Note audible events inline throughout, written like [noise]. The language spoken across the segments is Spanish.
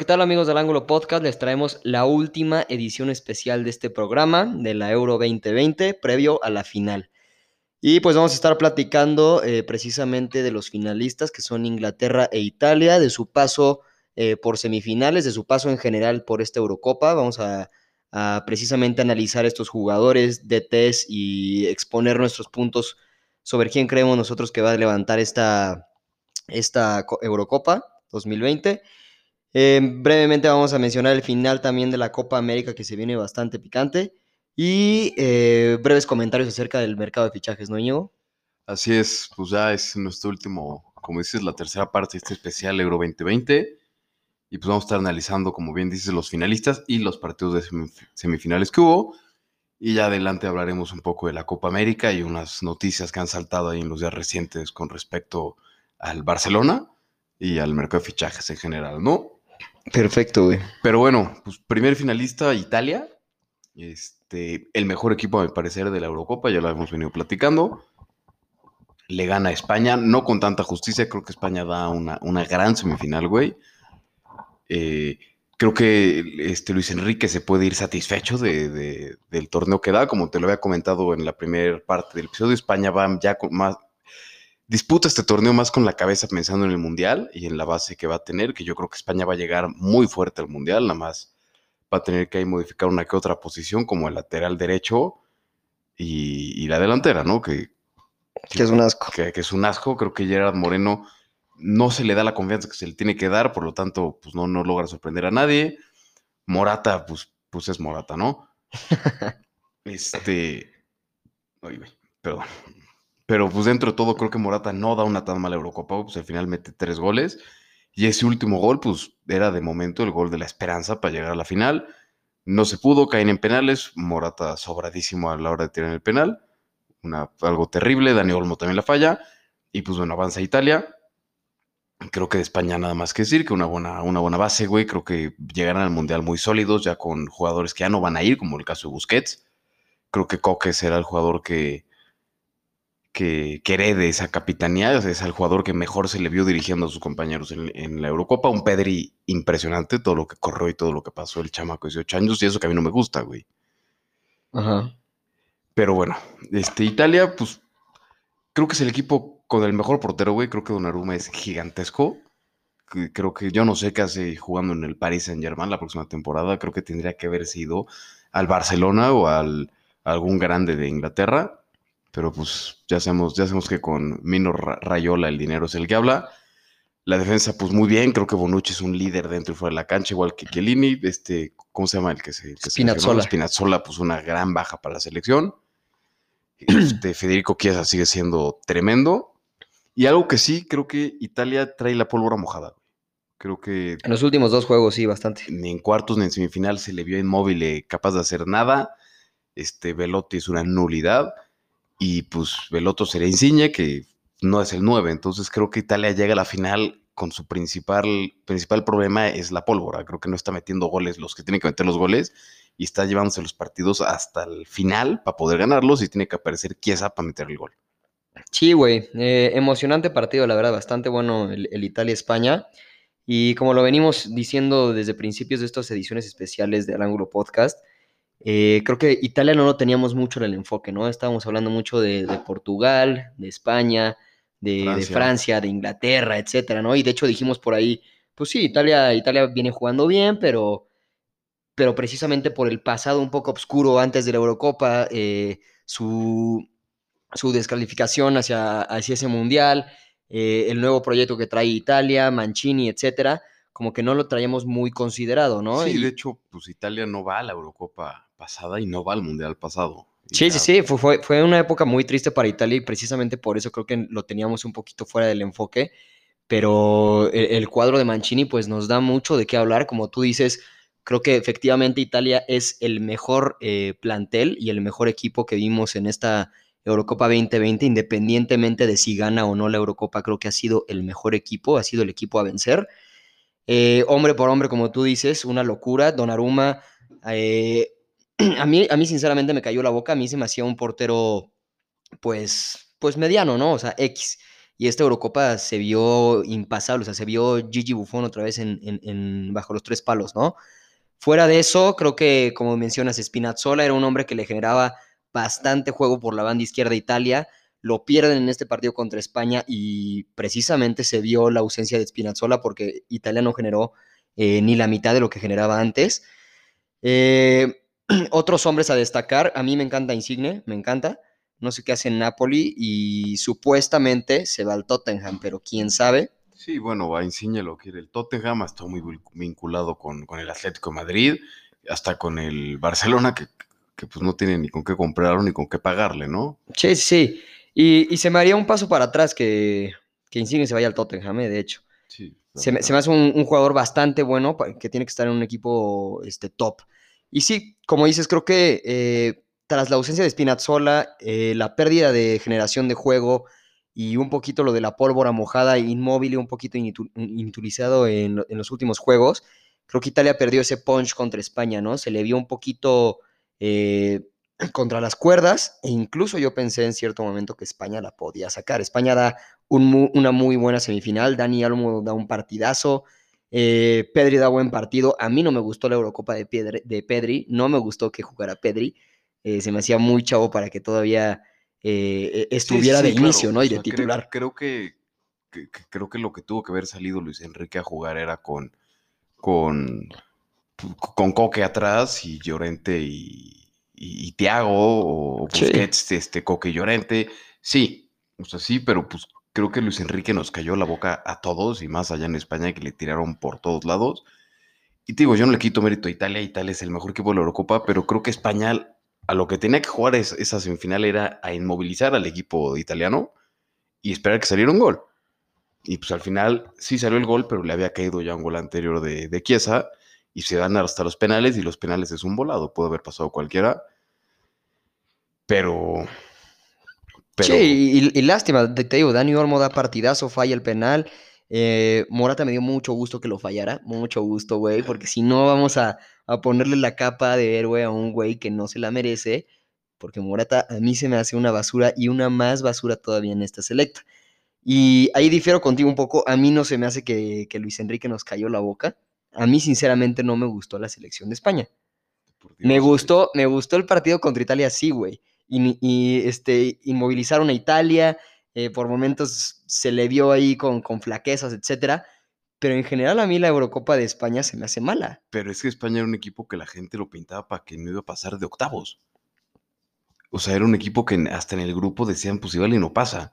¿qué tal amigos del Ángulo Podcast? Les traemos la última edición especial de este programa de la Euro 2020, previo a la final. Y pues vamos a estar platicando eh, precisamente de los finalistas que son Inglaterra e Italia, de su paso eh, por semifinales, de su paso en general por esta Eurocopa. Vamos a, a precisamente analizar estos jugadores, DTs y exponer nuestros puntos sobre quién creemos nosotros que va a levantar esta, esta Eurocopa 2020. Eh, brevemente vamos a mencionar el final también de la Copa América que se viene bastante picante y eh, breves comentarios acerca del mercado de fichajes, ¿no, Íñigo? Así es, pues ya es nuestro último, como dices, la tercera parte de este especial Euro 2020 y pues vamos a estar analizando, como bien dices, los finalistas y los partidos de semifinales que hubo y ya adelante hablaremos un poco de la Copa América y unas noticias que han saltado ahí en los días recientes con respecto al Barcelona y al mercado de fichajes en general, ¿no? Perfecto, güey. Pero bueno, pues primer finalista, Italia. Este, el mejor equipo, a mi parecer, de la Eurocopa, ya lo hemos venido platicando. Le gana a España, no con tanta justicia, creo que España da una, una gran semifinal, güey. Eh, creo que este Luis Enrique se puede ir satisfecho de, de, del torneo que da, como te lo había comentado en la primera parte del episodio. España va ya con más, disputa este torneo más con la cabeza pensando en el Mundial y en la base que va a tener, que yo creo que España va a llegar muy fuerte al Mundial, nada más va a tener que ahí modificar una que otra posición, como el lateral derecho y, y la delantera, ¿no? Que, que, es un asco. Que, que, es un asco, creo que Gerard Moreno no se le da la confianza que se le tiene que dar, por lo tanto, pues no, no logra sorprender a nadie. Morata, pues, pues es Morata, ¿no? [laughs] este... Oye, perdón. Pero pues dentro de todo creo que Morata no da una tan mala Eurocopa, pues al final mete tres goles. Y ese último gol, pues era de momento el gol de la esperanza para llegar a la final. No se pudo, caen en penales. Morata sobradísimo a la hora de tirar el penal. Una, algo terrible. Dani Olmo también la falla. Y pues bueno, avanza Italia. Creo que de España nada más que decir, que una buena, una buena base, güey. Creo que llegarán al Mundial muy sólidos, ya con jugadores que ya no van a ir, como el caso de Busquets. Creo que Coque será el jugador que, que, que, herede esa capitanía, es el jugador que mejor se le vio dirigiendo a sus compañeros en, en, la Eurocopa. Un Pedri impresionante, todo lo que corrió y todo lo que pasó el chamaco de 18 años, y eso que a mí no me gusta, güey. Ajá. Pero bueno, este, Italia, pues creo que es el equipo con el mejor portero, güey. Creo que Donnarumma es gigantesco. Creo que yo no sé qué hace jugando en el Paris Saint Germain la próxima temporada. Creo que tendría que haber sido al Barcelona o al, algún grande de Inglaterra pero pues ya sabemos, ya sabemos que con Mino Rayola el dinero es el que habla. La defensa, pues muy bien, creo que Bonucci es un líder dentro y fuera de la cancha, igual que Chiellini, este, ¿cómo se llama el que se... Que Spinazzola. Se Spinazzola, pues una gran baja para la selección. [clears throat] Este, Federico Chiesa sigue siendo tremendo. Y algo que sí, creo que Italia trae la pólvora mojada. Creo que... En los últimos dos juegos, sí, bastante. Ni en cuartos ni en semifinal se le vio inmóvil, eh, capaz de hacer nada. Este, Velotti es una nulidad y pues el otro sería Insigne, que no es el 9. Entonces creo que Italia llega a la final con su principal, principal problema es la pólvora. Creo que no está metiendo goles los que tienen que meter los goles y está llevándose los partidos hasta el final para poder ganarlos y tiene que aparecer Chiesa para meter el gol. Sí, güey. Eh, emocionante partido, la verdad, bastante bueno el, el Italia-España. Y como lo venimos diciendo desde principios de estas ediciones especiales del Ángulo Podcast, eh, creo que Italia no lo teníamos mucho en el enfoque, ¿no? Estábamos hablando mucho de, de Portugal, de España, de Francia. de Francia. de Inglaterra, etcétera, ¿no? Y de hecho dijimos por ahí, pues sí, Italia, Italia viene jugando bien, pero, pero precisamente por el pasado un poco oscuro antes de la Eurocopa, eh, su, su descalificación hacia, hacia ese mundial, eh, el nuevo proyecto que trae Italia, Mancini, etcétera, como que no lo traíamos muy considerado, ¿no? Sí, y... de hecho, pues Italia no va a la Eurocopa pasada y no va al Mundial pasado. Sí, ya... sí, sí, fue, fue, fue, una época muy triste para Italia y precisamente por eso creo que lo teníamos un poquito fuera del enfoque, pero el, el cuadro de Mancini pues nos da mucho de qué hablar, como tú dices, creo que efectivamente Italia es el mejor eh, plantel y el mejor equipo que vimos en esta Eurocopa 2020, independientemente de si gana o no la Eurocopa, creo que ha sido el mejor equipo, ha sido el equipo a vencer. Eh, hombre por hombre, como tú dices, una locura. Donnarumma, eh, [clears throat] a, mí, a mí sinceramente me cayó la boca, a mí se me hacía un portero, pues, pues mediano, ¿no? O sea, X. y esta Eurocopa se vio impasable, o sea, se vio Gigi Buffon otra vez en, en, bajo los tres palos, ¿no? Fuera de eso, creo que, como mencionas, Spinazzola era un hombre que le generaba bastante juego por la banda izquierda de Italia, lo pierden en este partido contra España y precisamente se vio la ausencia de Spinazzola porque Italia no generó eh, ni la mitad de lo que generaba antes. Eh, [clears throat] otros hombres a destacar, a mí me encanta Insigne, me encanta no sé qué hace en Napoli y supuestamente se va al Tottenham, pero quién sabe. Sí, bueno, a Insigne lo quiere el Tottenham, está muy vinculado con, el Atlético de Madrid, hasta con el Barcelona, que, pues no tiene ni con qué comprarlo ni con qué pagarle, ¿no? Sí, sí, y, y se me haría un paso para atrás que, que Insigne se vaya al Tottenham, eh, de hecho. Sí, se, me, se, me, hace un, jugador bastante bueno que tiene que estar en un equipo este, top. Y sí, como dices, creo que eh, tras la ausencia de Spinazzola, eh, la pérdida de generación de juego y un poquito lo de la pólvora mojada, inmóvil y un poquito inutilizado en, los últimos juegos, creo que Italia perdió ese punch contra España, ¿no? Se le vio un poquito eh, [clears throat] contra las cuerdas e incluso yo pensé en cierto momento que España la podía sacar. España da una muy buena semifinal, Dani Almo da un partidazo. Eh, Pedri da buen partido. A mí no me gustó la Eurocopa de, de Pedri. No me gustó que jugara Pedri. Eh, se me hacía muy chavo para que todavía eh, e, estuviera de inicio, ¿no? Y de titular. Creo, que, creo que lo que tuvo que haber salido Luis Enrique a jugar era con, con, con Coque atrás y Llorente y, y, Tiago o Busquets, este, Coque y Llorente. Sí, o sea, sí, pero pues creo que Luis Enrique nos cayó la boca a todos y más allá en España que le tiraron por todos lados. Y te digo, yo no le quito mérito a Italia, Italia es el mejor equipo de la Eurocopa, pero creo que España a lo que tenía que jugar esa semifinal era a inmovilizar al equipo italiano y esperar que saliera un gol. Y pues al final sí salió el gol, pero le había caído ya un gol anterior de, de Chiesa y se van hasta los penales y los penales es un volado, puede haber pasado cualquiera. Pero... Sí, y, lástima, te, digo, Dani Olmo da partidazo, falla el penal. Eh, Morata me dio mucho gusto que lo fallara, mucho gusto, güey, porque si no vamos a, a ponerle la capa de héroe a un güey que no se la merece, porque Morata a mí se me hace una basura y una más basura todavía en esta selecta. Y ahí difiero contigo un poco, a mí no se me hace que, Luis Enrique nos cayó la boca. A mí sinceramente no me gustó la selección de España. me gustó, me gustó el partido contra Italia, sí, güey. Y, este, inmovilizaron a Italia, eh, por momentos se le vio ahí con, con flaquezas, etcétera pero en general a mí la Eurocopa de España se me hace mala. Pero es que España era un equipo que la gente lo pintaba para que no iba a pasar de octavos. O sea, era un equipo que hasta en el grupo decían, pues igual y no pasa.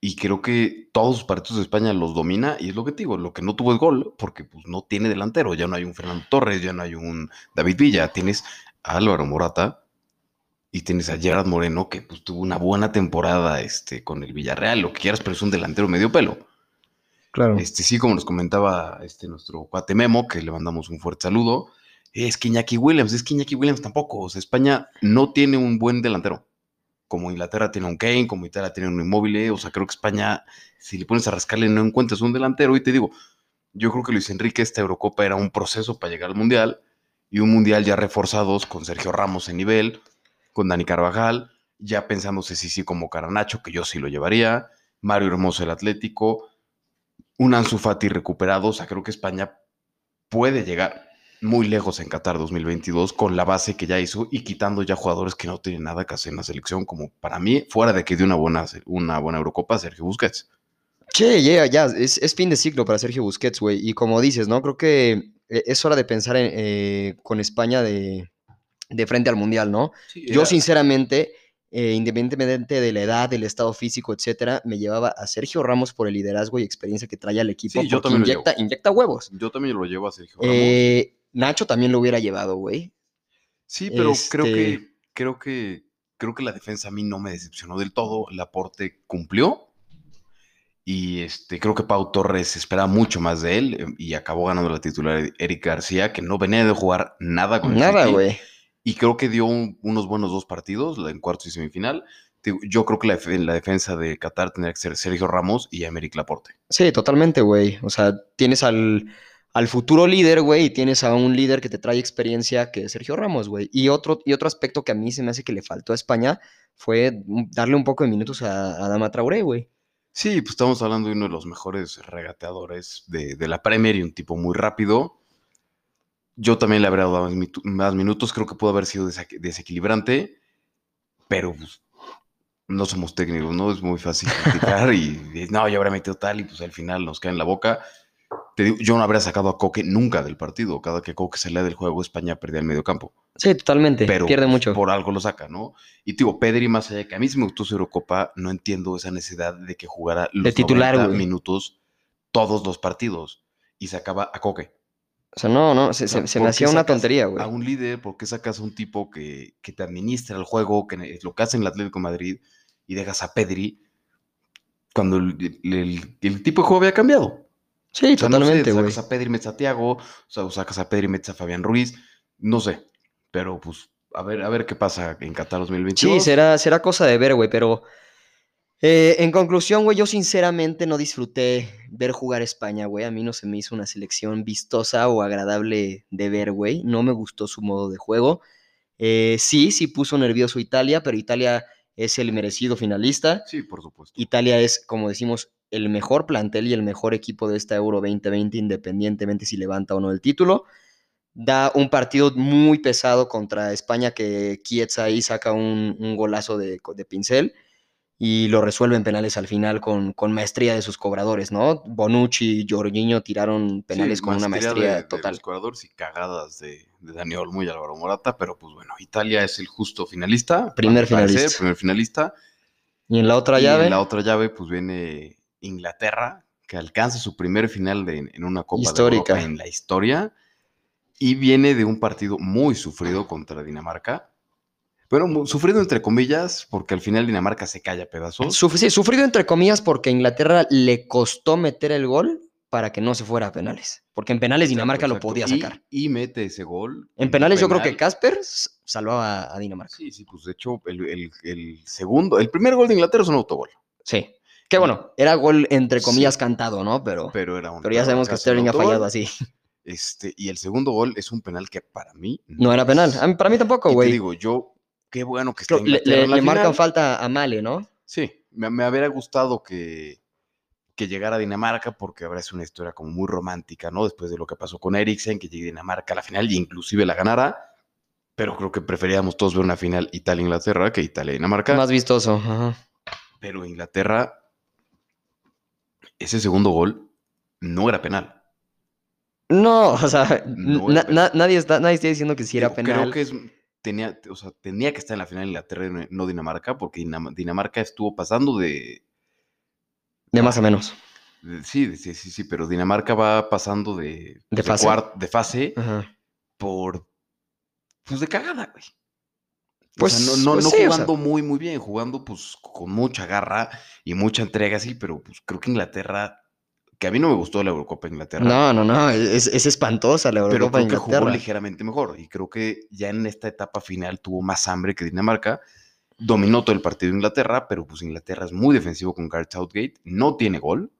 Y creo que todos los partidos de España los domina y es lo que te digo, lo que no tuvo es gol, porque pues no tiene delantero, ya no hay un Fernando Torres, ya no hay un David Villa, tienes a Álvaro Morata y tienes a Gerard Moreno que pues tuvo una buena temporada este, con el Villarreal, lo que quieras, pero es un delantero medio pelo. Este, sí, como nos comentaba este, nuestro cuate Memo, que le mandamos un fuerte saludo, es que Iñaki Williams, es que Iñaki Williams tampoco. O sea, España no tiene un buen delantero. Como Inglaterra tiene un Kane, como Italia tiene un inmóvil. O sea, creo que España, si le pones a rascarle, no encuentras un delantero. Y te digo, yo creo que Luis Enrique, esta Eurocopa era un proceso para llegar al Mundial. Y un Mundial ya reforzados con Sergio Ramos en nivel, con Dani Carvajal, ya pensándose si sí como Caranacho, que yo sí lo llevaría. Mario Hermoso el Atlético un Ansu Fati recuperado. O sea, creo que España puede llegar muy lejos en Qatar 2022 con la base que ya hizo y quitando ya jugadores que no tienen nada que hacer en la selección, como para mí, fuera de que dio una buena, una buena Eurocopa, Sergio Busquets. Che, ya, ya, es, fin de ciclo para Sergio Busquets, güey. Y como dices, ¿no? Creo que eh, es hora de pensar eh, con España de, frente al Mundial, ¿no? Yo, sinceramente, eh, independientemente de la edad, del estado físico, etcétera, me llevaba a Sergio Ramos por el liderazgo y experiencia que trae al equipo. Sí, yo también inyecta, inyecta huevos. Yo también lo llevo a Sergio Ramos. Eh, Nacho también lo hubiera llevado, güey. Sí, pero creo que este creo que creo que la defensa a mí no me decepcionó del todo. El aporte cumplió. Y este, creo que Pau Torres esperaba mucho más de él em, y acabó ganando la titular Eric García, que no venía de jugar nada con el Nada, güey y creo que dio unos buenos dos partidos, en cuartos y semifinal. Yo creo que la, la, defensa de Qatar tendría que ser Sergio Ramos y Améric Laporte. Sí, totalmente, güey. O sea, tienes al, al futuro líder, güey, y tienes a un líder que te trae experiencia que es Sergio Ramos, güey. Y otro, y otro aspecto que a mí se me hace que le faltó a España fue darle un poco de minutos a, a Dama Traoré, güey. Sí, pues estamos hablando de uno de los mejores regateadores de, de la Premier y un tipo muy rápido. Yo también le habría dado más, minutos, creo que pudo haber sido desequilibrante, pero pues, no somos técnicos, ¿no? Es muy fácil criticar y, y, no, yo habría metido tal y pues al final nos cae en la boca. Te digo, yo no habría sacado a Coque nunca del partido. Cada que Coque salía del juego, España perdía el medio campo. Sí, totalmente. Pero Pierde pues, mucho. por algo lo saca, ¿no? Y digo, Pedri, más allá de que a mí sí me gustó su Eurocopa, no entiendo esa necesidad de que jugara los titular, 90 güey. minutos todos los partidos y sacaba a Coque. O sea, no, no, se, se- se ¿por me hacía una tontería, güey. A un líder, ¿por qué sacas a un tipo que, que te administra el juego, que es lo que hace en el Atlético de Madrid, y dejas a Pedri cuando el, el- el tipo de juego había cambiado? Sí, O sea, no sé, totalmente, güey. sacas a Pedri, metes a Tiago, o sea, o sacas a Pedri, metes a Fabián Ruiz, no sé. Pero pues, a ver, a ver qué pasa en Qatar 2022. Sí, será, será cosa de ver, güey, pero eh, en conclusión, güey, yo sinceramente no disfruté ver jugar España, güey. A mí no se me hizo una selección vistosa o agradable de ver, güey. No me gustó su modo de juego. Eh, sí, sí puso nervioso Italia, pero Italia es el merecido finalista. Sí, por supuesto. Italia es, como decimos, el mejor plantel y el mejor equipo de esta Euro 2020, independientemente si levanta o no el título. Da un partido muy pesado contra España que Chiesa ahí saca un, un golazo de, de pincel y lo resuelven penales al final con, con maestría de sus cobradores, ¿no? Bonucci y Jorginho tiraron penales Sí, con una maestría de- de total. los jugadores y cagadas de, de Dani Olmo y Álvaro Morata, pero pues bueno, Italia es el justo finalista. Primer parecer, finalista. primer finalista. Y en la otra y llave, en la otra llave, pues viene Inglaterra, que alcanza su primer final de- en una Copa Histórica. de Europa en la historia. Y viene de un partido muy sufrido contra Dinamarca. Bueno, mu- sufrido entre comillas, porque al final Dinamarca se calla a pedazos. suf- sí, sufrido entre comillas porque a Inglaterra le costó meter el gol para que no se fuera a penales. Porque en penales Dinamarca Exacto, lo podía sacar. Y, y mete ese gol. En penales yo creo que. Casper salvaba a Dinamarca. Sí, sí, pues de hecho, el, el- el segundo, el primer gol de Inglaterra es un autogol, Sí. Que bueno, era gol entre comillas Sí. cantado, ¿no? Pero, pero era un. pero ya sabemos que Sterling ha fallado así. Este, y el segundo gol es un penal que para mí. No era penal. Para mí tampoco, Y te güey. digo, yo, qué bueno que está Le, Inglaterra le- en la le marcan falta a Male, ¿no? Sí, me, me habría gustado que, que llegara a Dinamarca porque habría sido una historia como muy romántica, ¿no? Después de lo que pasó con Eriksen, que llegue Dinamarca a la final y inclusive la ganara. Pero creo que preferíamos todos ver una final Italia-Inglaterra que Italia-Dinamarca. Más vistoso. ajá. Pero Inglaterra, ese segundo gol no era penal. No, o sea, No na- era penal. na- nadie, está, nadie está diciendo que sí era penal. Creo que es, tenía, o sea, tenía que estar en la final Inglaterra, y no Dinamarca, porque Dinam- Dinamarca estuvo pasando de, De más a menos. sí, sí, sí, sí, pero Dinamarca va pasando de, De pues, fase. cuart- de fase Ajá. por, pues de cagada, güey. Pues- o sea, no, no, pues no sí, o sea. jugando muy, muy bien, jugando pues con mucha garra y mucha entrega, sí, pero pues creo que Inglaterra, que a mí no me gustó la Eurocopa de Inglaterra. No, no, no. Es, es espantosa la pero Eurocopa de creo que jugó Inglaterra. ligeramente mejor y creo que ya en esta etapa final tuvo más hambre que Dinamarca. Dominó todo el partido Inglaterra, pero pues Inglaterra es muy defensivo con Gareth Southgate, no tiene gol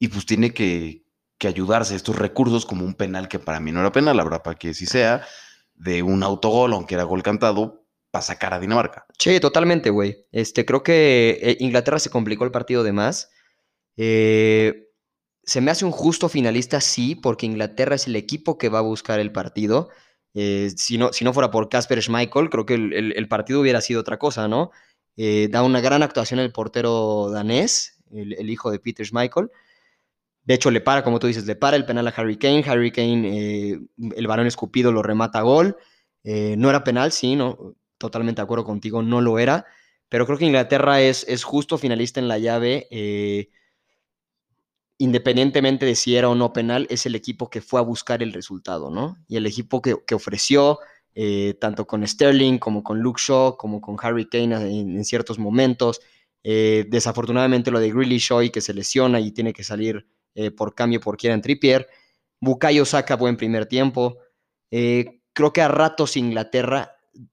y pues tiene que, que ayudarse a estos recursos como un penal que para mí no era penal, habrá para que sí sea, de un autogol, aunque era gol cantado, para sacar a Dinamarca. Sí, totalmente, güey. Este, creo que eh, Inglaterra se complicó el partido de más. Eh, se me hace un justo finalista, sí, porque Inglaterra es el equipo que va a buscar el partido. Eh, si, no, si no fuera por Casper Schmeichel, creo que el, el- partido hubiera sido otra cosa, ¿no? Eh, da una gran actuación el portero danés, el, hijo de Peter Schmeichel. De hecho, le para, como tú dices, le para el penal a Harry Kane. Harry Kane, eh, el varón escupido, lo remata a gol. No era penal, sí, no, totalmente de acuerdo contigo, no lo era. Pero creo que Inglaterra es, es justo finalista en la llave. Independientemente de si era o no penal, es el equipo que fue a buscar el resultado, ¿no? Y el equipo que, ofreció, eh, tanto con Sterling como con Luke Shaw, como con Harry Kane en, ciertos momentos. Eh, desafortunadamente lo de Grealish hoy que se lesiona y tiene que salir eh, por cambio por Kieran Trippier. Bukayo saca buen primer tiempo. Creo que a ratos Inglaterra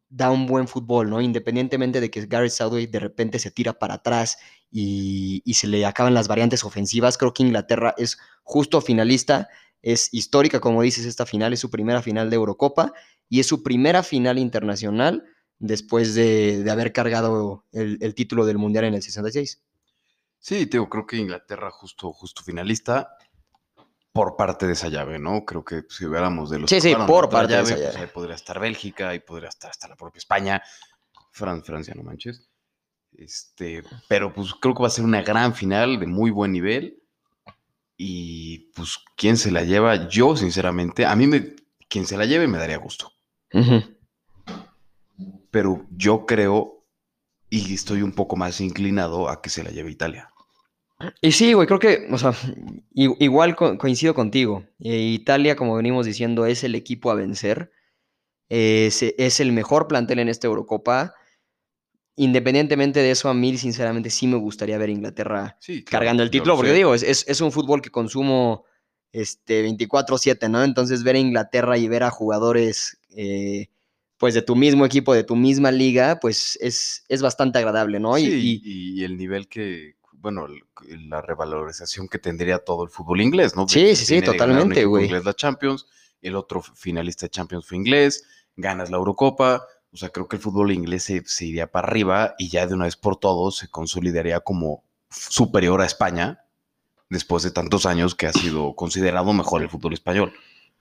da un buen fútbol, ¿no? Independientemente de que Gareth Southgate de repente se tira para atrás y, y se le acaban las variantes ofensivas, creo que Inglaterra es justo finalista, es histórica, como dices, esta final es su primera final de Eurocopa y es su primera final internacional después de, de haber cargado el, el título del Mundial en el 66. Sí, te digo, creo que Inglaterra justo, justo finalista por parte de esa llave, ¿no? Creo que si hubiéramos de los Sí, sí, por parte de esa pues, ahí podría estar Bélgica, ahí podría estar hasta la propia España, Fran- Francia, no manches. Este, pero pues creo que va a ser una gran final de muy buen nivel. Y pues, ¿quién se la lleva? Yo, sinceramente, a mí me, quien se la lleve me daría gusto. Pero yo creo y estoy un poco más inclinado a que se la lleve Italia. Y sí, güey, creo que, o sea, igual co- coincido contigo. Eh, Italia, como venimos diciendo, es el equipo a vencer. Es, es el mejor plantel en esta Eurocopa. Independientemente de eso, a mí, sinceramente, sí me gustaría ver a Inglaterra Sí, claro, cargando el título, porque sé. digo, es, es- es un fútbol que consumo este, 24/7, ¿no? Entonces, ver a Inglaterra y ver a jugadores, eh, pues, de tu mismo equipo, de tu misma liga, pues, es, es bastante agradable, ¿no? Y- Sí, y, y, el nivel que, bueno, la revalorización que tendría todo el fútbol inglés, ¿no? Sí, sí, sí, totalmente, güey. inglés la Champions, el otro finalista de Champions fue inglés, ganas la Eurocopa, o sea, creo que el fútbol inglés se, se iría para arriba y ya de una vez por todos se consolidaría como superior a España después de tantos años que ha sido considerado mejor el fútbol español.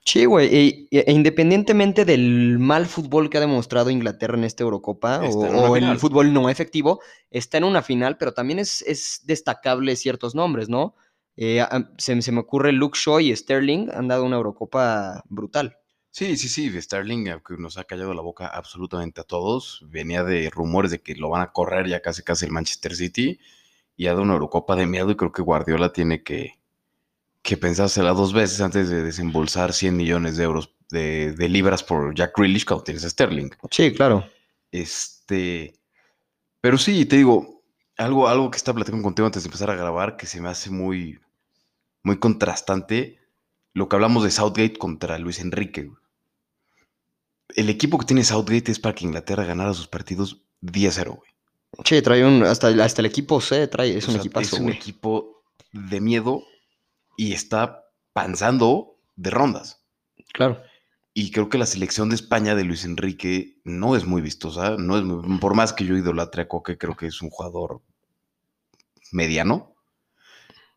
Sí, güey, e independientemente del mal fútbol que ha demostrado Inglaterra en esta Eurocopa Está o, o el fútbol no efectivo, está en una final, pero también es, es destacable ciertos nombres, ¿no? Eh, se, se me ocurre Luke Shaw y Sterling, han dado una Eurocopa brutal. Sí, sí, sí, Sterling, aunque nos ha callado la boca absolutamente a todos, venía de rumores de que lo van a correr ya casi casi el Manchester City y ha dado una Eurocopa de miedo y creo que Guardiola tiene que, que pensársela dos veces antes de desembolsar 100 millones de euros de, de libras por Jack Grealish cuando tienes a Sterling. Sí, claro. Este, pero sí, te digo, algo, algo que estaba platicando contigo antes de empezar a grabar que se me hace muy, muy contrastante, lo que hablamos de Southgate contra Luis Enrique. El equipo que tiene Southgate es para que Inglaterra ganara sus partidos 10-0, güey. Sí, trae un, hasta, el- hasta el equipo C, trae, es O un sea, equipazo, Es un güey. equipo de miedo y está panzando de rondas. Claro. Y creo que la selección de España de Luis Enrique no es muy vistosa. No es muy- por más que yo idolatre a Coque, creo que es un jugador mediano.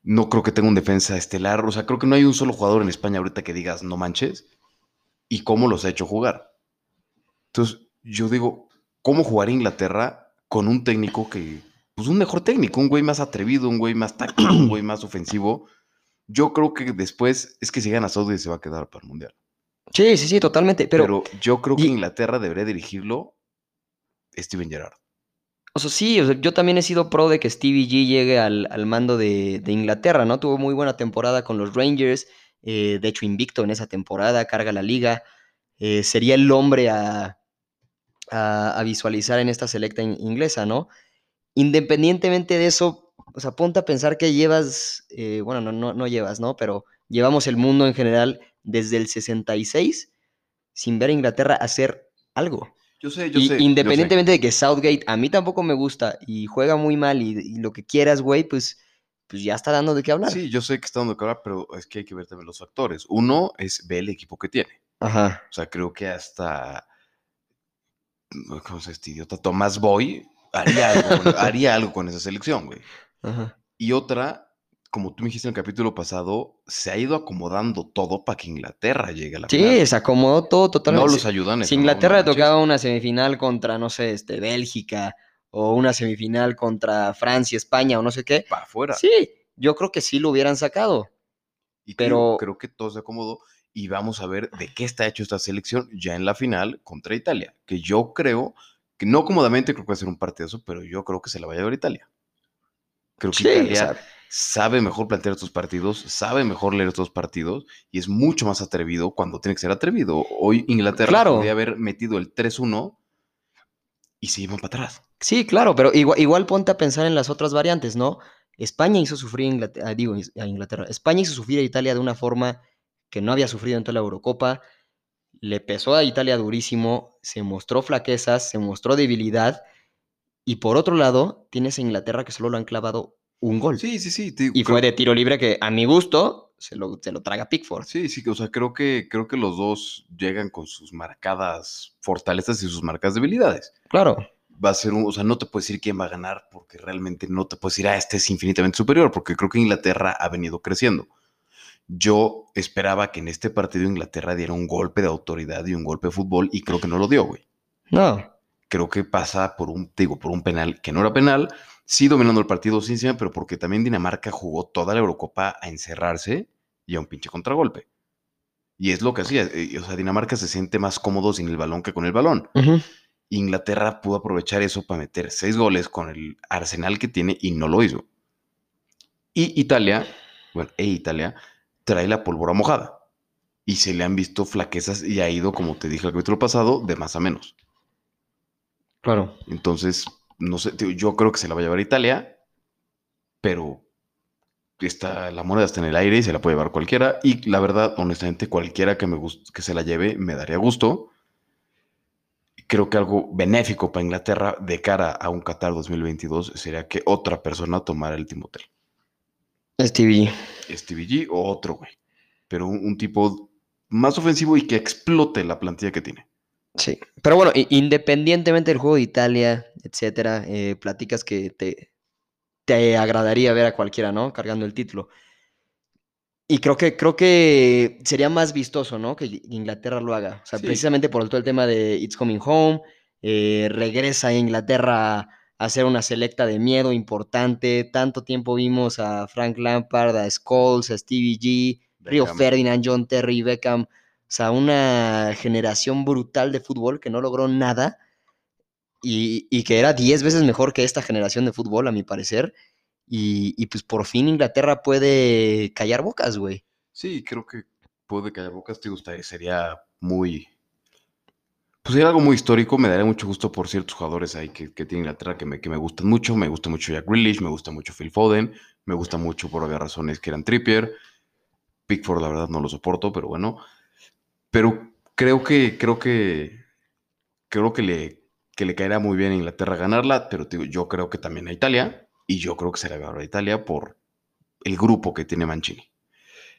No creo que tenga un defensa estelar. O sea, creo que no hay un solo jugador en España ahorita que digas no manches. Y cómo los ha hecho jugar. Entonces, yo digo, ¿cómo jugar Inglaterra con un técnico que, pues un mejor técnico, un güey más atrevido, un güey más táctico, un güey más ofensivo? Yo creo que después es que si gana Saudi se va a quedar para el Mundial. Sí, sí, sí, totalmente. Pero, Pero, yo creo que y- Inglaterra debería dirigirlo Steven Gerrard. o sea, sí, o sea, yo también he sido pro de que Stevie G llegue al, al mando de, de Inglaterra, ¿no? Tuvo muy buena temporada con los Rangers, eh, de hecho invicto en esa temporada, carga la liga, eh, sería el hombre a, a, a visualizar en esta selecta in- inglesa, ¿no? Independientemente de eso, o sea, ponte a pensar que llevas, eh, bueno, no, no, no llevas, ¿no? Pero llevamos el mundo en general desde el 66 sin ver a Inglaterra hacer algo. Yo sé, yo Y sé. yo sé. independientemente de que Southgate a mí tampoco me gusta y juega muy mal y, y lo que quieras, güey, pues, pues ya está dando de qué hablar. Sí, yo sé que está dando que hablar, pero es que hay que ver también los factores. Uno es ver el equipo que tiene. Ajá. O sea, creo que hasta. ¿Cómo se este idiota? Tomás Boy haría algo, [laughs] haría algo con esa selección, güey. Ajá. Y otra, como tú me dijiste en el capítulo pasado, se ha ido acomodando todo para que Inglaterra llegue a la final. Sí, se acomodó todo No totalmente. los Si- ayudan. si Inglaterra le tocaba una semifinal contra, no sé, este, Bélgica o una semifinal contra Francia, España o no sé qué, Para afuera. sí, yo creo que sí lo hubieran sacado. Y Pero- creo que todo se acomodó y vamos a ver de qué está hecho esta selección ya en la final contra Italia, que yo creo que no cómodamente creo que va a ser un partidazo, pero yo creo que se la va a llevar Italia. Creo que Sí, Italia sabe mejor plantear estos partidos, sabe mejor leer estos partidos y es mucho más atrevido cuando tiene que ser atrevido. Hoy Inglaterra Claro. podría haber metido el 3-1 y se iban para atrás. Sí, claro, pero igual, igual ponte a pensar en las otras variantes, ¿no? España hizo sufrir a Inglaterra, digo, a Inglaterra. España hizo sufrir a Italia de una forma que no había sufrido en toda la Eurocopa. Le pesó a Italia durísimo, se mostró flaquezas, se mostró debilidad. Y por otro lado, tienes a Inglaterra que solo lo han clavado un gol. Sí, sí, sí. te digo, y creo- fue de tiro libre que, a mi gusto, se lo, se lo traga Pickford. Sí, sí, o sea, creo que, creo que los dos llegan con sus marcadas fortalezas y sus marcadas debilidades. Claro. va a ser un, o sea, no te puedes decir quién va a ganar porque realmente no te puedes decir, ah, este es infinitamente superior, porque creo que Inglaterra ha venido creciendo. Yo esperaba que en este partido Inglaterra diera un golpe de autoridad y un golpe de fútbol y creo que no lo dio, güey. No. Creo que pasa por un, digo, por un penal que no era penal, sí dominando el partido sin sí, pero porque también Dinamarca jugó toda la Eurocopa a encerrarse y a un pinche contragolpe. Y es lo que hacía. eh, O sea, Dinamarca se siente más cómodo sin el balón que con el balón. Inglaterra pudo aprovechar eso para meter seis goles con el arsenal que tiene y no lo hizo. Y Italia, bueno, e Italia, trae la pólvora mojada. Y se le han visto flaquezas y ha ido, como te dije el capítulo pasado, de más a menos. Claro. Entonces, no sé, yo creo que se la va a llevar Italia, pero está, la moneda está en el aire y se la puede llevar cualquiera. Y la verdad, honestamente, cualquiera que, me que se la lleve me daría gusto. Creo que algo benéfico para Inglaterra de cara a un Qatar 2022 sería que otra persona tomara el Timotel. Stevie. Stevie G o otro, güey. Pero un, un tipo más ofensivo y que explote la plantilla que tiene. Sí. Pero bueno, independientemente del juego de Italia, etcétera, eh, platicas que te, te agradaría ver a cualquiera, ¿no? Cargando el título. Y creo que, creo que sería más vistoso, ¿no? Que Inglaterra lo haga. O sea, Sí. precisamente por todo el tema de It's Coming Home, eh, regresa a Inglaterra a hacer una selecta de miedo importante. Tanto tiempo vimos a Frank Lampard, a Scholes, a Stevie G, Beckham. Ferdinand, John Terry, Beckham. O sea, una generación brutal de fútbol que no logró nada y, y que era 10 veces mejor que esta generación de fútbol, a mi parecer. Y, y pues por fin Inglaterra puede callar bocas, güey. Sí, creo que puede callar bocas, te gustaría, sería muy... Pues sería algo muy histórico, me daría mucho gusto por ciertos jugadores ahí que, que tiene Inglaterra que me, que me gustan mucho, me gusta mucho Jack Grealish, me gusta mucho Phil Foden, me gusta mucho por obvias razones que eran Trippier, Pickford la verdad no lo soporto, pero bueno, pero creo que, creo que, creo que le, que le caerá muy bien a Inglaterra ganarla, pero digo, yo creo que también a Italia, y yo creo que se la va a dar a Italia por el grupo que tiene Mancini.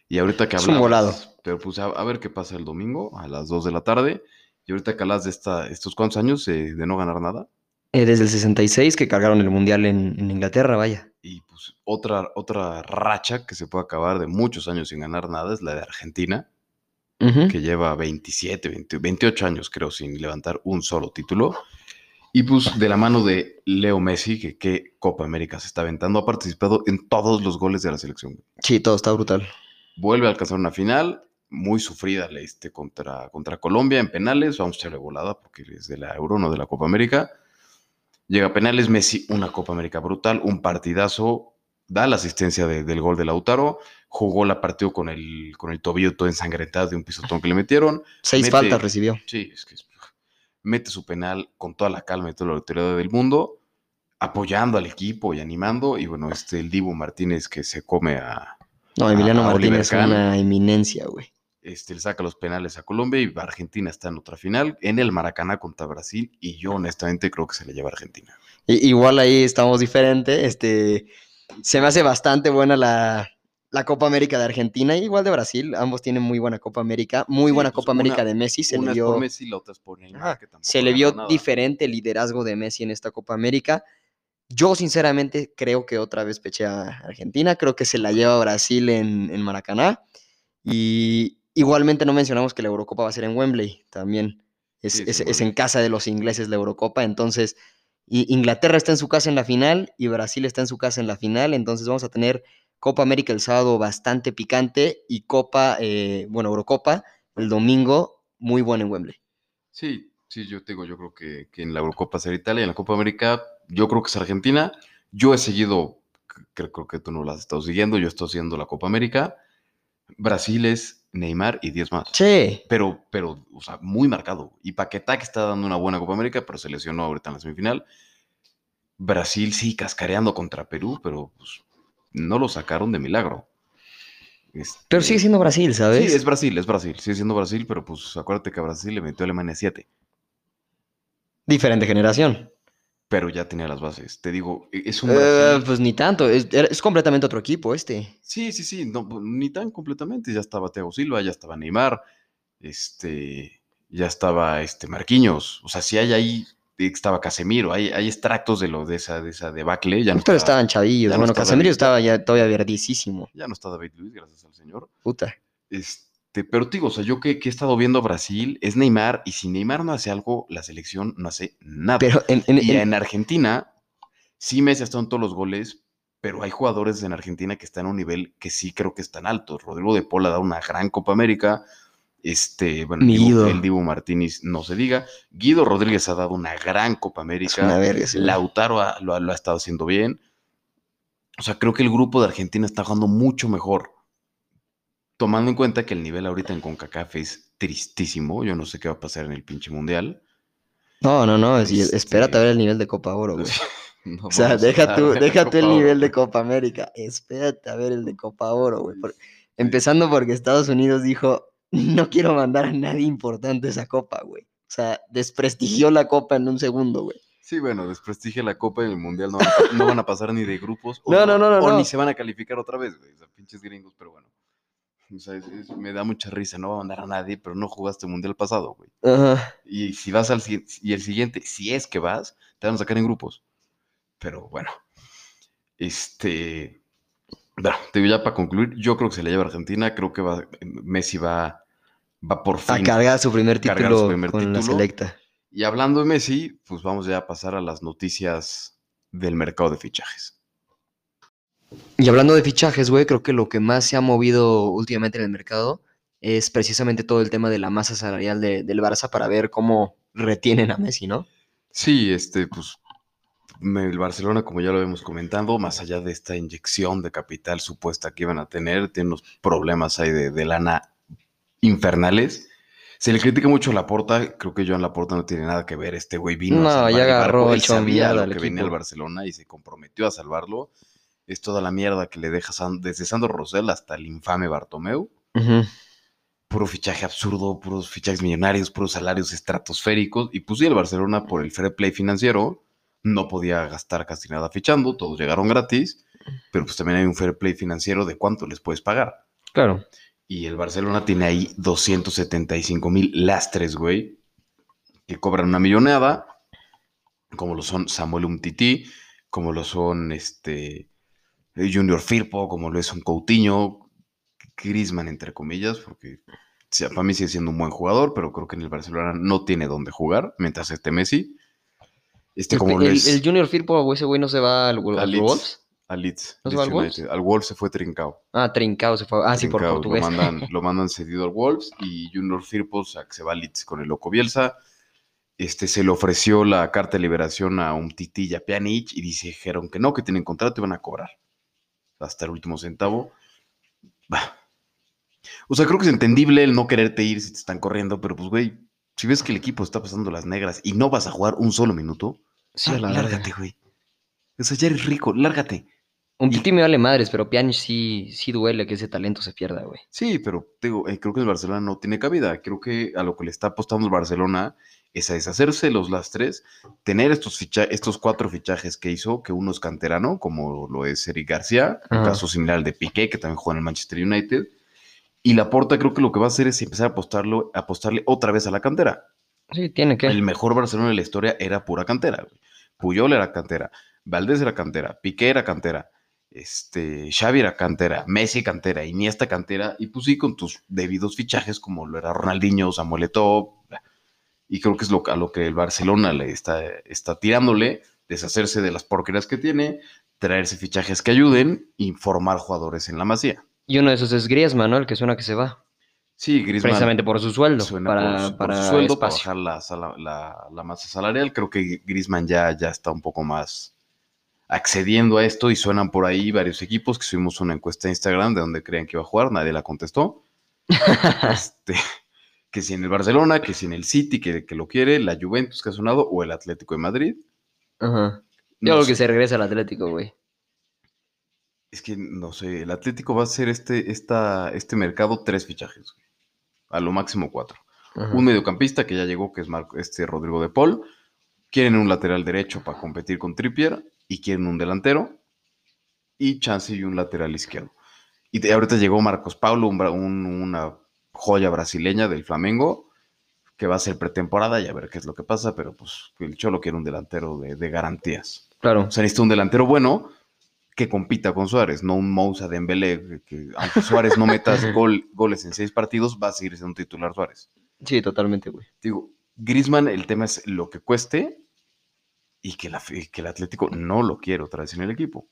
Y ahorita que volado. pero pues a, a ver qué pasa el domingo a las 2 de la tarde. Y ahorita que hablas de esta, estos cuantos años eh, de no ganar nada, Eh, desde el 66 que cargaron el Mundial en, en Inglaterra, vaya. y pues otra, otra racha que se puede acabar de muchos años sin ganar nada es la de Argentina, Que lleva 27, 20 28 años creo sin levantar un solo título. Y pues de la mano de Leo Messi, que qué Copa América se está aventando, ha participado en todos los goles de la selección. Sí, todo está brutal. Vuelve a alcanzar una final muy sufrida la este, contra, contra Colombia en penales. Vamos a echarle volada porque es de la Euro, no de la Copa América. Llega a penales Messi, una Copa América brutal, un partidazo. Da la asistencia de- del gol de Lautaro. Jugó la partido con el, con el tobillo todo ensangrentado de un pisotón que le metieron. Seis Mete- faltas recibió. Sí, es que mete su penal con toda la calma y toda la autoridad del mundo, apoyando al equipo y animando. Y bueno, este el Dibu Martínez que se come a, No, Emiliano a Martínez es una eminencia, güey. este, le saca los penales a Colombia y Argentina está en otra final en el Maracaná contra Brasil y yo honestamente creo que se le lleva a Argentina. Igual ahí estamos diferente. Este, se me hace bastante buena la, la Copa América de Argentina y igual de Brasil. Ambos tienen muy buena Copa América. Muy Sí, buena pues Copa América de Messi. Se Una le es vio, por Messi, la otra es por Neymar, que se le vio nada. diferente el liderazgo de Messi en esta Copa América. Yo sinceramente creo que otra vez peché a Argentina. Creo que se la lleva Brasil en, en Maracaná. Y igualmente no mencionamos que la Eurocopa va a ser en Wembley también. Es, Sí, es es- en es en casa de los ingleses la Eurocopa. Entonces, I- Inglaterra está en su casa en la final y Brasil está en su casa en la final. Entonces vamos a tener Copa América el sábado bastante picante y Copa, eh, bueno, Eurocopa el domingo muy buena en Wembley. Sí, sí, yo te digo, yo creo que, que en la Eurocopa será Italia, en la Copa América yo creo que es Argentina. Yo he seguido, creo, creo que tú no la has estado siguiendo, yo estoy siguiendo la Copa América. Brasil es Neymar y 10 más. Sí, pero, pero, o sea, muy marcado. Y Paquetá que está dando una buena Copa América, pero se lesionó ahorita en la semifinal. Brasil sí, cascareando contra Perú, pero pues, no lo sacaron de milagro. pero Este, sigue siendo Brasil, ¿sabes? Sí, es Brasil, es Brasil, sigue siendo Brasil, pero pues acuérdate que a Brasil le metió a Alemania 7, Diferente generación. pero ya tenía las bases. Te digo, e- es un Eh, pues ni tanto, es, es completamente otro equipo este. Sí, sí, sí, no, pues, ni tan completamente. Ya estaba Thiago Silva, ya estaba Neymar, este, ya estaba este Marquinhos. O sea, sí hay ahí estaba Casemiro, hay, hay extractos de lo de esa, de esa debacle. Ya no Pero estaban chavillos. no bueno, Casemiro David. estaba ya todavía verdísimo. Ya no está David Luiz, gracias al señor. Puta. Este, pero te digo, o sea, yo que, que he estado viendo a Brasil, es Neymar, y si Neymar no hace algo, la selección no hace nada. Pero en, en- y en- en Argentina, sí Messi ha estado en todos los goles, pero hay jugadores en Argentina que están a un nivel que sí creo que están altos. Rodrigo de Paul ha dado una gran Copa América. Este, bueno, el Dibu, Guido. el Dibu Martínez no se diga. Guido Rodríguez ha dado una gran Copa América. una verga. Lautaro ha- lo, ha- lo ha estado haciendo bien. O sea, creo que el grupo de Argentina está jugando mucho mejor. Tomando en cuenta que el nivel ahorita en CONCACAF es tristísimo. Yo no sé qué va a pasar en el pinche mundial. No, no, no. es- Este- espérate a ver el nivel de Copa Oro, güey. [laughs] No O sea, deja tú, de deja tú el nivel de Copa América. Espérate a ver el de Copa Oro, güey. por- Empezando porque Estados Unidos dijo, no quiero mandar a nadie importante esa copa, güey. O sea, desprestigió la copa en un segundo, güey. Sí, bueno, desprestigia la Copa en el Mundial. No van a, pa- no van a pasar ni de grupos. [laughs] o No, no, no, no, O no. ni se van a calificar otra vez, güey. O sea, pinches gringos, pero bueno. O sea, es- es- me da mucha risa. No va a mandar a nadie, pero no jugaste Mundial pasado, güey. Ajá. Y si vas al y el siguiente, si es que vas, te van a sacar en grupos. Pero bueno. Este. Bueno, te digo ya para concluir, yo creo que se le lleva a Argentina. Creo que va, Messi va, va por A fin. cargar su primer título su primer con la título. selecta. Y hablando de Messi, pues vamos ya a pasar a las noticias del mercado de fichajes. Y hablando de fichajes, güey, creo que lo que más se ha movido últimamente en el mercado es precisamente todo el tema de la masa salarial de- del Barça para ver cómo retienen a Messi, ¿no? Sí, este, pues el Barcelona, como ya lo habíamos comentado, más allá de esta inyección de capital supuesta que iban a tener, tiene unos problemas ahí de, de lana infernales. Se le critica mucho a Laporta, creo que Joan Laporta no tiene nada que ver, este güey vino No, a salvar ya el agarró barco, él sabía lo que venía al Barcelona y se comprometió a salvarlo. Es toda la mierda que le deja San- desde Sandro Rosell hasta el infame Bartomeu. Ujú. puro fichaje absurdo, puros fichajes millonarios, puros salarios estratosféricos. Y pues sí, el Barcelona, por el fair play financiero, no podía gastar casi nada fichando, todos llegaron gratis, pero pues también hay un fair play financiero de cuánto les puedes pagar. Claro. Y el Barcelona tiene ahí 275 mil lastres, güey, que cobran una millonada, como lo son Samuel Umtiti, como lo son este Junior Firpo, como lo es un Coutinho, Griezmann, entre comillas, porque para mí sigue siendo un buen jugador, pero creo que en el Barcelona no tiene dónde jugar, mientras este Messi, este como lo el, Junior Firpo, ese güey no se va al, al Al Leeds. Wolves. al Leeds, ¿No se Leeds al Wolves? Al Wolves se fue trincado. Ah, Trincao se fue. Ah, sí, por Trincao, portugués. Lo mandan, [laughs] lo mandan cedido al Wolves y Junior Firpo o sea, que se va al Leeds con el loco Bielsa. Este, se le ofreció la carta de liberación a un Titi y a Pjanic y dijeron que no, que tienen contrato y van a cobrar hasta el último centavo. Bah. O sea, creo que es entendible el no quererte ir si te están corriendo, pero pues, güey, si ves que el equipo está pasando las negras y no vas a jugar un solo minuto, Sí, a la lárgate, güey. O sea, ya eres rico, lárgate. Un Titi me vale madres, pero Pjanic sí, sí duele que ese talento se pierda, güey. Sí, pero te digo, eh, creo que el Barcelona no tiene cabida. Creo que a lo que le está apostando el Barcelona es a deshacerse de los lastres, tener estos, ficha estos cuatro fichajes que hizo, que uno es canterano, como lo es Eric García, un caso similar al de Piqué, que también juega en el Manchester United. Y Laporta creo que lo que va a hacer es empezar a apostarlo, apostarle otra vez a la cantera. Sí, tiene que. El mejor Barcelona de la historia era pura cantera. güey. Puyol era cantera, Valdés era cantera, Piqué era cantera, este, Xavi era cantera, Messi cantera, Iniesta cantera, y pues sí, con tus debidos fichajes como lo era Ronaldinho, Samuel Eto'o, y creo que es lo, a lo que el Barcelona le está, está tirándole, deshacerse de las porquerías que tiene, traerse fichajes que ayuden y formar jugadores en la masía. Y uno de esos es Griezmann, ¿no? El que suena que se va. Sí, Griezmann Precisamente por su sueldo. suena para, por, su- por para su sueldo, para espacio. bajar la, sala- la- la masa salarial. Creo que Griezmann ya, ya está un poco más accediendo a esto y suenan por ahí varios equipos que subimos una encuesta en Instagram de donde creían que iba a jugar, nadie la contestó. [laughs] Este, que si en el Barcelona, que si en el City, que, que lo quiere, la Juventus que ha sonado, o el Atlético de Madrid. Ajá. Yo creo que se regresa al Atlético, güey. Es que no sé, el Atlético va a hacer este, esta, este mercado tres fichajes, güey. a lo máximo cuatro. Ajá. un mediocampista que ya llegó, que es Marco, este Rodrigo de Paul. Quieren un lateral derecho para competir con Trippier y quieren un delantero y chance y un lateral izquierdo. Y de- ahorita llegó Marcos Paulo, un una joya brasileña del Flamengo, que va a ser pretemporada y a ver qué es lo que pasa, pero pues el Cholo quiere un delantero de, de garantías. Claro. O sea, necesita un delantero bueno que compita con Suárez, no un Moussa de Embelé, que aunque Suárez no metas [laughs] gol- goles en seis partidos, va a seguir siendo un titular Suárez. Sí, totalmente, güey. Digo, Griezmann, el tema es lo que cueste y que, la, y que el Atlético no lo quiere otra vez en el equipo.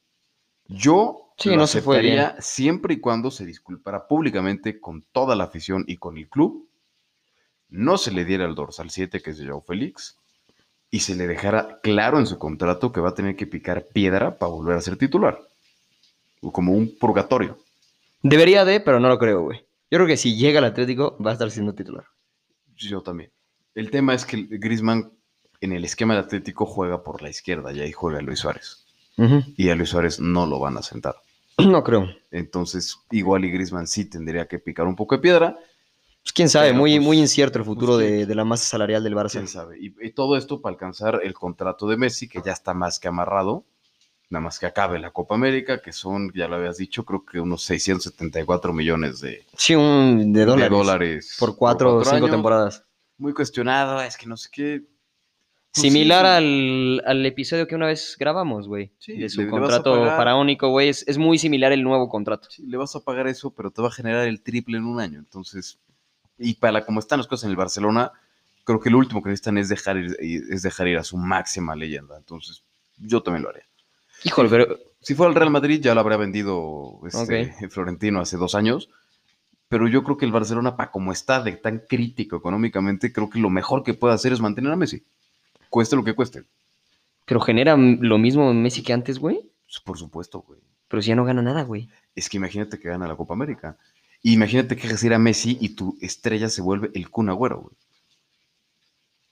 Yo Sí, lo no se aceptaría siempre y cuando se disculpara públicamente con toda la afición y con el club, no se le diera el dorsal 7, que es Joao Félix, y se le dejara claro en su contrato que va a tener que picar piedra para volver a ser titular. O Como un purgatorio. Debería de, pero no lo creo, güey. Yo creo que si llega al Atlético, va a estar siendo titular. Yo también. El tema es que Griezmann en el esquema del Atlético juega por la izquierda y ahí juega Luis Suárez. Y a Luis Suárez no lo van a sentar. [clears throat] No creo. Entonces, igual y Griezmann sí tendría que picar un poco de piedra. Pues quién sabe, Pero, muy, pues, muy incierto el futuro pues, de, de la masa salarial del Barça. quién sabe. Y, y todo esto para alcanzar el contrato de Messi, que ya está más que amarrado. Nada más que acabe la Copa América, que son, ya lo habías dicho, creo que unos 674 millones de, Sí, un de de dólares. Por cuatro o cinco años. temporadas. Muy cuestionado, es que no sé qué. Similar sí, al, al episodio que una vez grabamos, güey. Sí, de su le- le contrato pagar. faraónico, güey. Es, es muy similar el nuevo contrato. Sí, le vas a pagar eso, pero te va a generar el triple en un año. Entonces, y para como están las cosas en el Barcelona, creo que lo último que necesitan es dejar ir, es dejar ir a su máxima leyenda. Entonces, yo también lo haría. Híjole, pero Si fuera el Real Madrid, ya lo habría vendido este, [laughs] Florentino hace dos años. Pero yo creo que el Barcelona, para como está de tan crítico económicamente, creo que lo mejor que puede hacer es mantener a Messi. Cueste lo que cueste. Pero genera lo mismo Messi que antes, güey. Pues, por supuesto, güey. Pero si ya no gana nada, güey. Es que imagínate que gana la Copa América. Imagínate que dejas ir a Messi y tu estrella se vuelve el Kun Agüero, güey.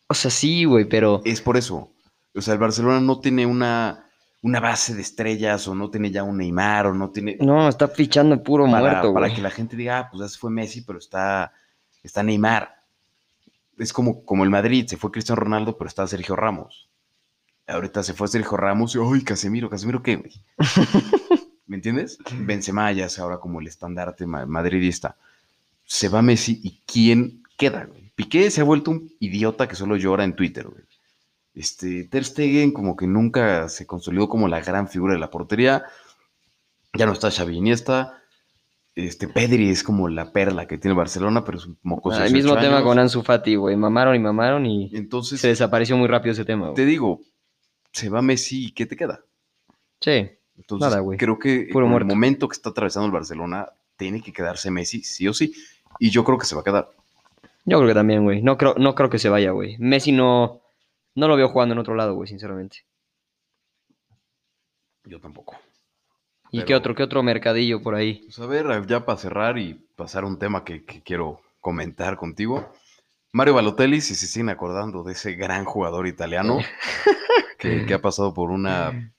O sea, sí, güey, pero. Es por eso. O sea, el Barcelona no tiene una, una base de estrellas o no tiene ya un Neymar o no tiene... No, está fichando puro para, muerto, para que la gente diga, ah, pues ya se fue Messi, pero está, está Neymar. Es como, como el Madrid, se fue Cristiano Ronaldo, pero está Sergio Ramos. Ahorita se fue Sergio Ramos y, ¡ay, Casemiro! ¿Casemiro qué, güey? [laughs] ¿Me entiendes? Benzema ya es ahora como el estandarte ma- madridista. Se va Messi y ¿quién queda, güey? Piqué se ha vuelto un idiota que solo llora en Twitter, güey. Este, Ter Stegen como que nunca se consolidó como la gran figura de la portería. Ya no está Xavi Iniesta. Este, Pedri es como la perla que tiene Barcelona, pero es un mocoso. Ah, el mismo 18 tema con Ansu Fati, güey. Mamaron y mamaron y Entonces, se desapareció muy rápido ese tema, te digo, se va Messi y ¿qué te queda? Sí. Entonces, Nada, güey. creo que por el momento que está atravesando el Barcelona, tiene que quedarse Messi, sí o sí. Y yo creo que se va a quedar. Yo creo que también, güey. No creo, no creo que se vaya, güey. Messi no, no lo veo jugando en otro lado, güey, sinceramente. Yo tampoco. ¿Y Pero- qué otro, qué otro mercadillo por ahí? Pues a ver, ya para cerrar y pasar a un tema que, que quiero comentar contigo. Mario Balotelli, si se siguen acordando de ese gran jugador italiano [laughs] que, que ha pasado por una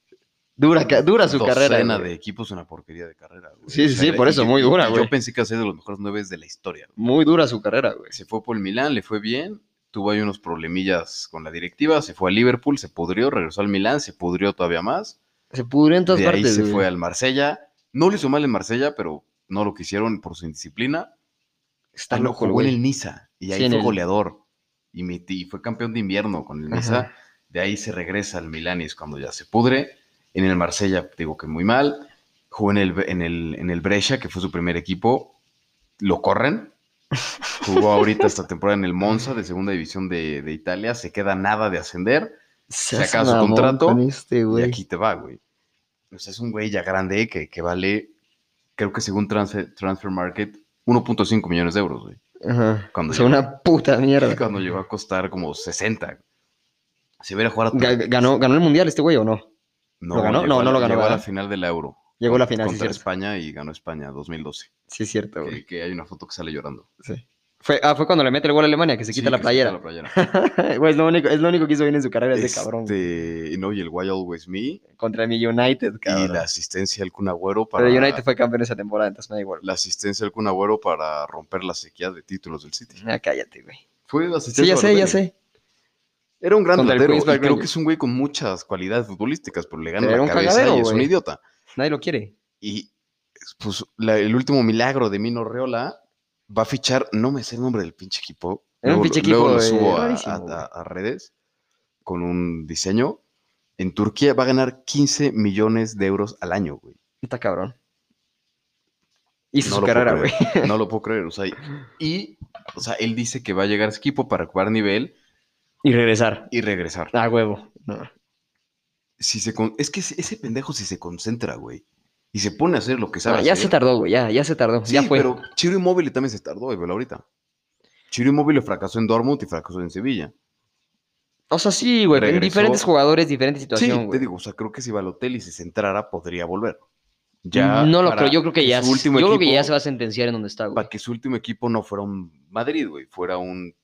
Dura, dura su docena carrera. de güey. equipos, una porquería de carrera. güey. Sí, sí, sí, por eso, muy dura, güey. Yo pensé que iba a ser de los mejores nueve de la historia. güey. Muy dura su carrera, güey. Se fue por el Milán, le fue bien, tuvo ahí unos problemillas con la directiva, se fue a Liverpool, se pudrió, regresó al Milán, se pudrió todavía más. Se pudrió en todas de ahí partes, se güey. fue al Marsella. No le hizo mal en Marsella, pero no lo quisieron por su indisciplina. Está Ah, loco, jugó en el Niza y ahí Sí, fue el- goleador. Y, metí- fue campeón de invierno con el Niza. Ajá. De ahí se regresa al Milán y es cuando ya se pudre. En el Marsella, digo que muy mal. Jugó en el, en el, en el Brescia, que fue su primer equipo. Lo corren. Jugó ahorita esta temporada en el Monza de segunda división de, de Italia. Se queda nada de ascender. Seas acaba su contrato con este, Y aquí te va, güey. O sea, es un güey ya grande que, que vale, creo que según Transfer, Transfer Market, 1.5 millones de euros, güey. Ajá. Cuando o sea, llegó- una puta mierda. [laughs] Cuando llegó a costar como 60. Si hubiera jugado a Ga- ¿Ganó, ¿Ganó el mundial este güey o no? No, ¿Lo ganó? No, no lo ganó, Llegó a la final del Euro. Llegó a la final, sí, Contra cierto. España y ganó España 2012. Sí, cierto, Que, güey. que hay una foto que sale llorando. Sí. Fue, ah, fue cuando le mete el gol a Alemania, que se Sí, quita la que se quita playera. la playera. [laughs] Güey, es, lo único, es lo único que hizo bien en su carrera ese cabrón. güey. Este, no, y el Why Always Me. Contra mi United, Y cabrón. la asistencia del Kun Agüero para... Pero United fue campeón esa temporada, entonces me da igual. La asistencia del Kun Agüero para romper la sequía de títulos del City. Ah, cállate, güey. Fue la Sí, asistencia ya de sé, ya sé. Era un gran delantero y creo que es un güey con muchas cualidades futbolísticas, pero le gana la un cabeza cagadero, y es un idiota. Nadie lo quiere. Y pues la- el último milagro de Mino Reola va a fichar, no me sé el nombre del pinche equipo, Era un Luego- pinche luego equipo lo eh, subo a, rarísimo, a- güey. a- a redes con un diseño. En Turquía va a ganar 15 millones de euros al año, güey. Está cabrón. Hizo No su lo puedo carrera, güey. creer, No lo puedo creer. O sea, y, o sea, él dice que va a llegar a ese equipo para jugar nivel Y regresar. y regresar. A huevo. No. Si se con- es que ese pendejo si se concentra, güey. Y se pone a hacer lo que sabe No, ya hacer. se tardó, güey. Ya, ya se tardó. Sí, ya fue. pero Chiro Immobile también se tardó, güey, ahorita. Chiro Immobile fracasó en Dortmund y fracasó en Sevilla. O sea, sí, güey. En diferentes jugadores, diferente Sí, situación, te güey. digo, o sea, creo que si Balotelli se centrara podría volver. Ya no lo creo. Yo creo que ya. su último yo creo que ya equipo- se va a sentenciar en donde está, güey. Para que su último equipo no fuera un Madrid, güey, fuera un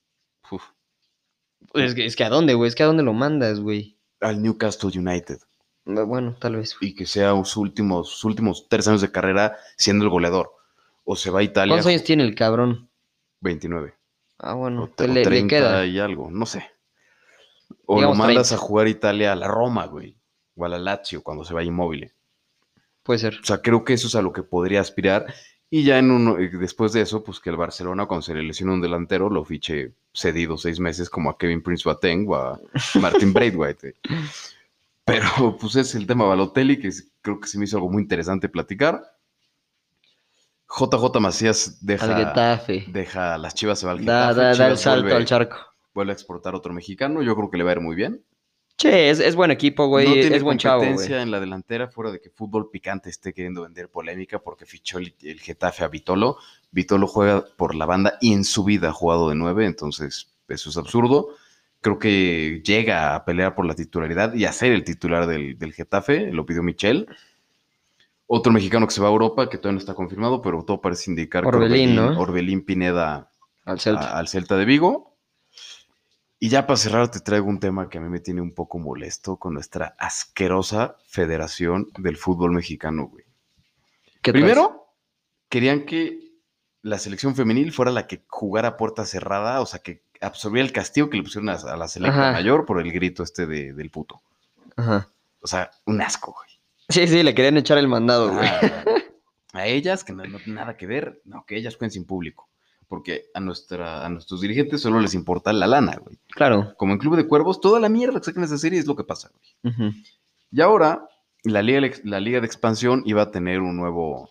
uf, Es que, es que a dónde, güey. Es que a dónde lo mandas, güey. al Newcastle United Bueno, tal vez. güey. y que sea sus últimos, sus últimos tres años de carrera siendo el goleador. O se va a Italia ¿Cuántos años tiene el cabrón? 29 Ah, bueno. o, le, le 30 queda. y algo, no sé. O Digamos lo mandas 30. a jugar a Italia a la Roma, güey, o a la Lazio cuando se vaya inmóvil. Puede ser. O sea, creo que eso es a lo que podría aspirar. Y ya en uno, después de eso, pues que el Barcelona, cuando se le lesiona un delantero, lo fiche cedido seis meses como a Kevin Prince Boateng o a [laughs] Martin Braithwaite. Pero pues es el tema Balotelli, que creo que se me hizo algo muy interesante platicar. JJ Macías deja, deja las Chivas, se va al Getafe, da, da el salto vuelve, al charco. vuelve a exportar otro mexicano. Yo creo que le va a ir muy bien. Che, es, es buen equipo, güey. no tiene es buen chavo, competencia en la delantera, fuera de que Fútbol Picante esté queriendo vender polémica porque fichó el, el Getafe a Vitolo. Vitolo juega por la banda y en su vida ha jugado de nueve, entonces eso es absurdo. Creo que llega a pelear por la titularidad y a ser el titular del, del Getafe, lo pidió Michel. Otro mexicano que se va a Europa, que todavía no está confirmado, pero todo parece indicar Orbelín, que ¿no? Orbelín Pineda Al Celta. a- al Celta de Vigo. Y ya para cerrar te traigo un tema que a mí me tiene un poco molesto con nuestra asquerosa Federación del Fútbol Mexicano, güey. Primero, querían que la selección femenil fuera la que jugara a puerta cerrada, o sea, que absorbiera el castigo que le pusieron a, a la selecta Ajá. mayor por el grito este de- del puto. Ajá. O sea, un asco, güey. Sí, sí, le querían echar el mandado, güey. Ah, [laughs] a ellas, que no, no nada que ver, no, que ellas jueguen sin público. Porque a, nuestra, a nuestros dirigentes solo les importa la lana, güey. Claro. Como en Club de Cuervos, toda la mierda que sacan esa serie es lo que pasa, güey. Y ahora, la liga, la liga de expansión iba a tener un nuevo,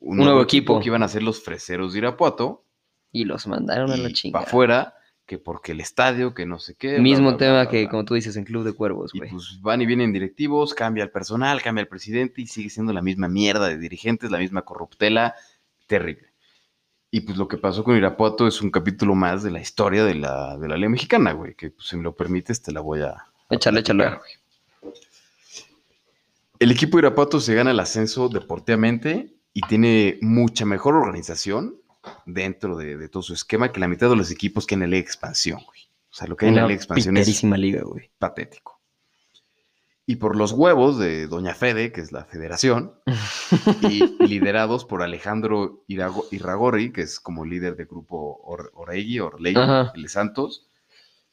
Un nuevo equipo. que iban a ser los freseros de Irapuato. Y los mandaron a la chingada. para afuera, que porque el estadio, que no sé qué. Mismo bla, bla, tema bla, que, como tú dices, en Club de Cuervos, Y güey. pues van y vienen directivos, cambia el personal, cambia el presidente y sigue siendo la misma mierda de dirigentes, la misma corruptela, terrible. Y pues lo que pasó con Irapuato es un capítulo más de la historia de la, de la ley mexicana, güey, que pues, si me lo permites te la voy a... Échale, échale. El equipo de Irapuato se gana el ascenso deportivamente y tiene mucha mejor organización dentro de, de todo su esquema que la mitad de los equipos que en la ley expansión, güey. O sea, lo que hay en la ley expansión es liga, güey. patético. Y por los huevos de Doña Fede, que es la federación, y [laughs] liderados por Alejandro Irago- Irragorri, que es como líder del grupo Or Oregui, Ajá. el Santos,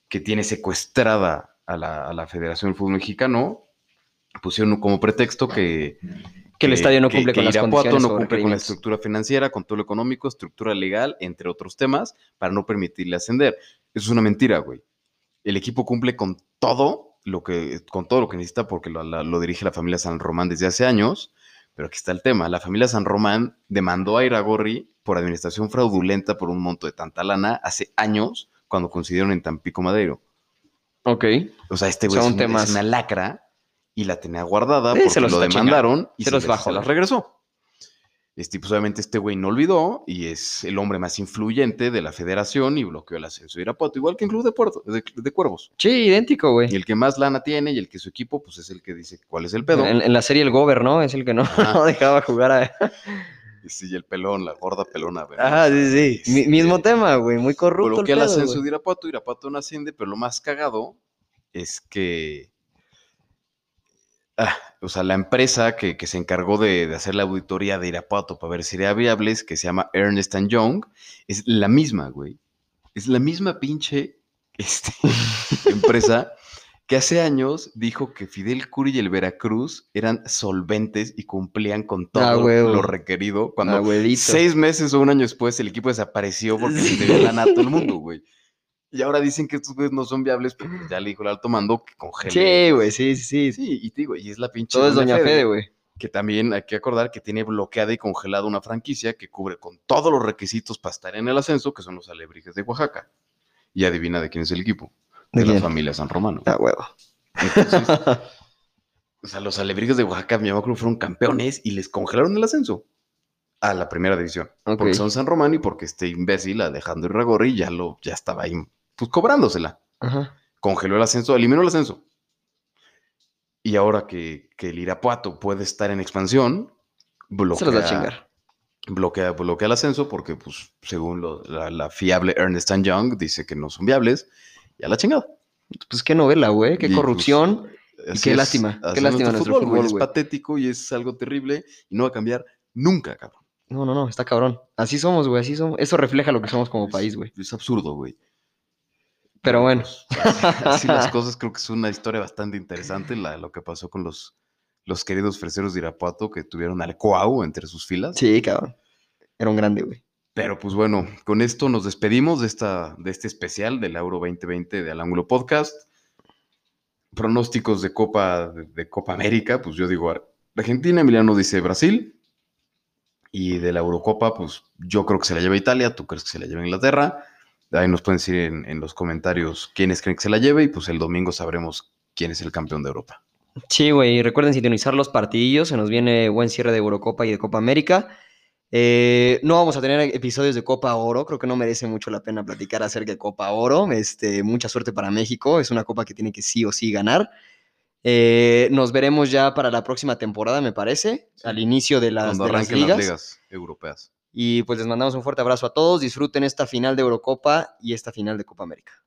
que tiene secuestrada a la, a la Federación del Fútbol Mexicano, pusieron como pretexto que, Que el estadio no cumple que con las condiciones no cumple con la estructura financiera, control económico, estructura legal, entre otros temas, para no permitirle ascender. Eso es una mentira, güey. El equipo cumple con todo lo que, con todo lo que necesita porque lo, la- lo dirige la familia San Román desde hace años. Pero aquí está el tema. La familia San Román demandó a Iragorri por administración fraudulenta por un monto de tanta lana hace años cuando coincidieron en Tampico Madero. Ok. O sea, este güey es, un es una lacra y la tenía guardada Eh, porque se los lo demandaron y Se se, los les- bajó. se las regresó. Este, pues obviamente este güey no olvidó y es el hombre más influyente de la federación y bloqueó el ascenso de Irapuato, igual que en Club de, Puerto, de, de Cuervos. Sí, idéntico, güey. Y el que más lana tiene y el que su equipo, pues es el que dice cuál es el pedo. En, en la serie El Gober, ¿no? Es el que no, [laughs] dejaba jugar a. Sí, el pelón, la gorda pelona. Ajá, sí, sí. Mi- mismo tema, güey. Muy corrupto. el bloquea el pedo, ascenso güey. de Irapuato, Irapuato no asciende, pero lo más cagado es que, ah, o sea, la empresa que, que se encargó de, de hacer la auditoría de Irapuato para ver si era viable, que se llama Ernest and Young, es la misma, güey. Es la misma pinche [laughs] este, empresa que hace años dijo que Fidel Curi y el Veracruz eran solventes y cumplían con todo Ah, huevo. lo requerido. Cuando Abuelito. Seis meses o un año después el equipo desapareció porque se le dio lana a todo el mundo, güey. Y ahora dicen que estos güeyes no son viables porque ya le dijo el alto mando que congele. Sí, güey, sí, sí, sí. Sí, y te digo, y es la pinche. Todo es Doña Fede, güey. Que también hay que acordar que tiene bloqueada y congelada una franquicia que cubre con todos los requisitos para estar en el ascenso, que son los alebrijes de Oaxaca. Y adivina de quién es el equipo. ¿De De, la quién? familia San Romano. Ah, huevo. Entonces, [laughs] o sea, los alebrijes de Oaxaca, mi que fueron campeones y les congelaron el ascenso a la primera división. Porque son San Romano y porque este imbécil, Alejandro Irragorri, ya, lo, ya estaba ahí, pues cobrándosela. Ajá. Congeló el ascenso, eliminó el ascenso. Y ahora que, que el Irapuato puede estar en expansión, bloquea, Se los va a chingar. bloquea, bloquea el ascenso porque, pues, según lo- la, la fiable Ernest Young, dice que no son viables. Y a la chingada. Pues qué novela, güey. Qué Y, pues, corrupción. Qué lástima, qué es lástima nuestro güey, fútbol, Es patético y es algo terrible y no va a cambiar nunca, cabrón. No, no, no, está cabrón. Así somos, güey, así somos. Eso refleja lo que somos como país, güey. Es absurdo, güey. Pero bueno. así, [laughs] así las cosas, creo que es una historia bastante interesante la, lo que pasó con los, los queridos freseros de Irapuato que tuvieron al Coau entre sus filas. Sí, cabrón. Era un grande, güey. Pero pues bueno, con esto nos despedimos de, esta, de este especial del Euro 2020 de Al Ángulo Podcast. Pronósticos de Copa, de, de Copa América, pues yo digo Argentina, Emiliano dice Brasil. Y de la Eurocopa, pues yo creo que se la lleva Italia, tú crees que se la lleva Inglaterra. Ahí nos pueden decir en, en los comentarios quiénes creen que se la lleve y pues el domingo sabremos quién es el campeón de Europa. Sí, güey. Recuerden sintonizar los partidillos. Se nos viene buen cierre de Eurocopa y de Copa América. Eh, no vamos a tener episodios de Copa Oro. Creo que no merece mucho la pena platicar acerca de Copa Oro. Este, mucha suerte para México. Es una copa que tiene que sí o sí ganar. Eh, nos veremos ya para la próxima temporada, me parece, al inicio de las, Cuando de las arranquen ligas. las ligas europeas. Y pues les mandamos un fuerte abrazo a todos. Disfruten esta final de Eurocopa y esta final de Copa América.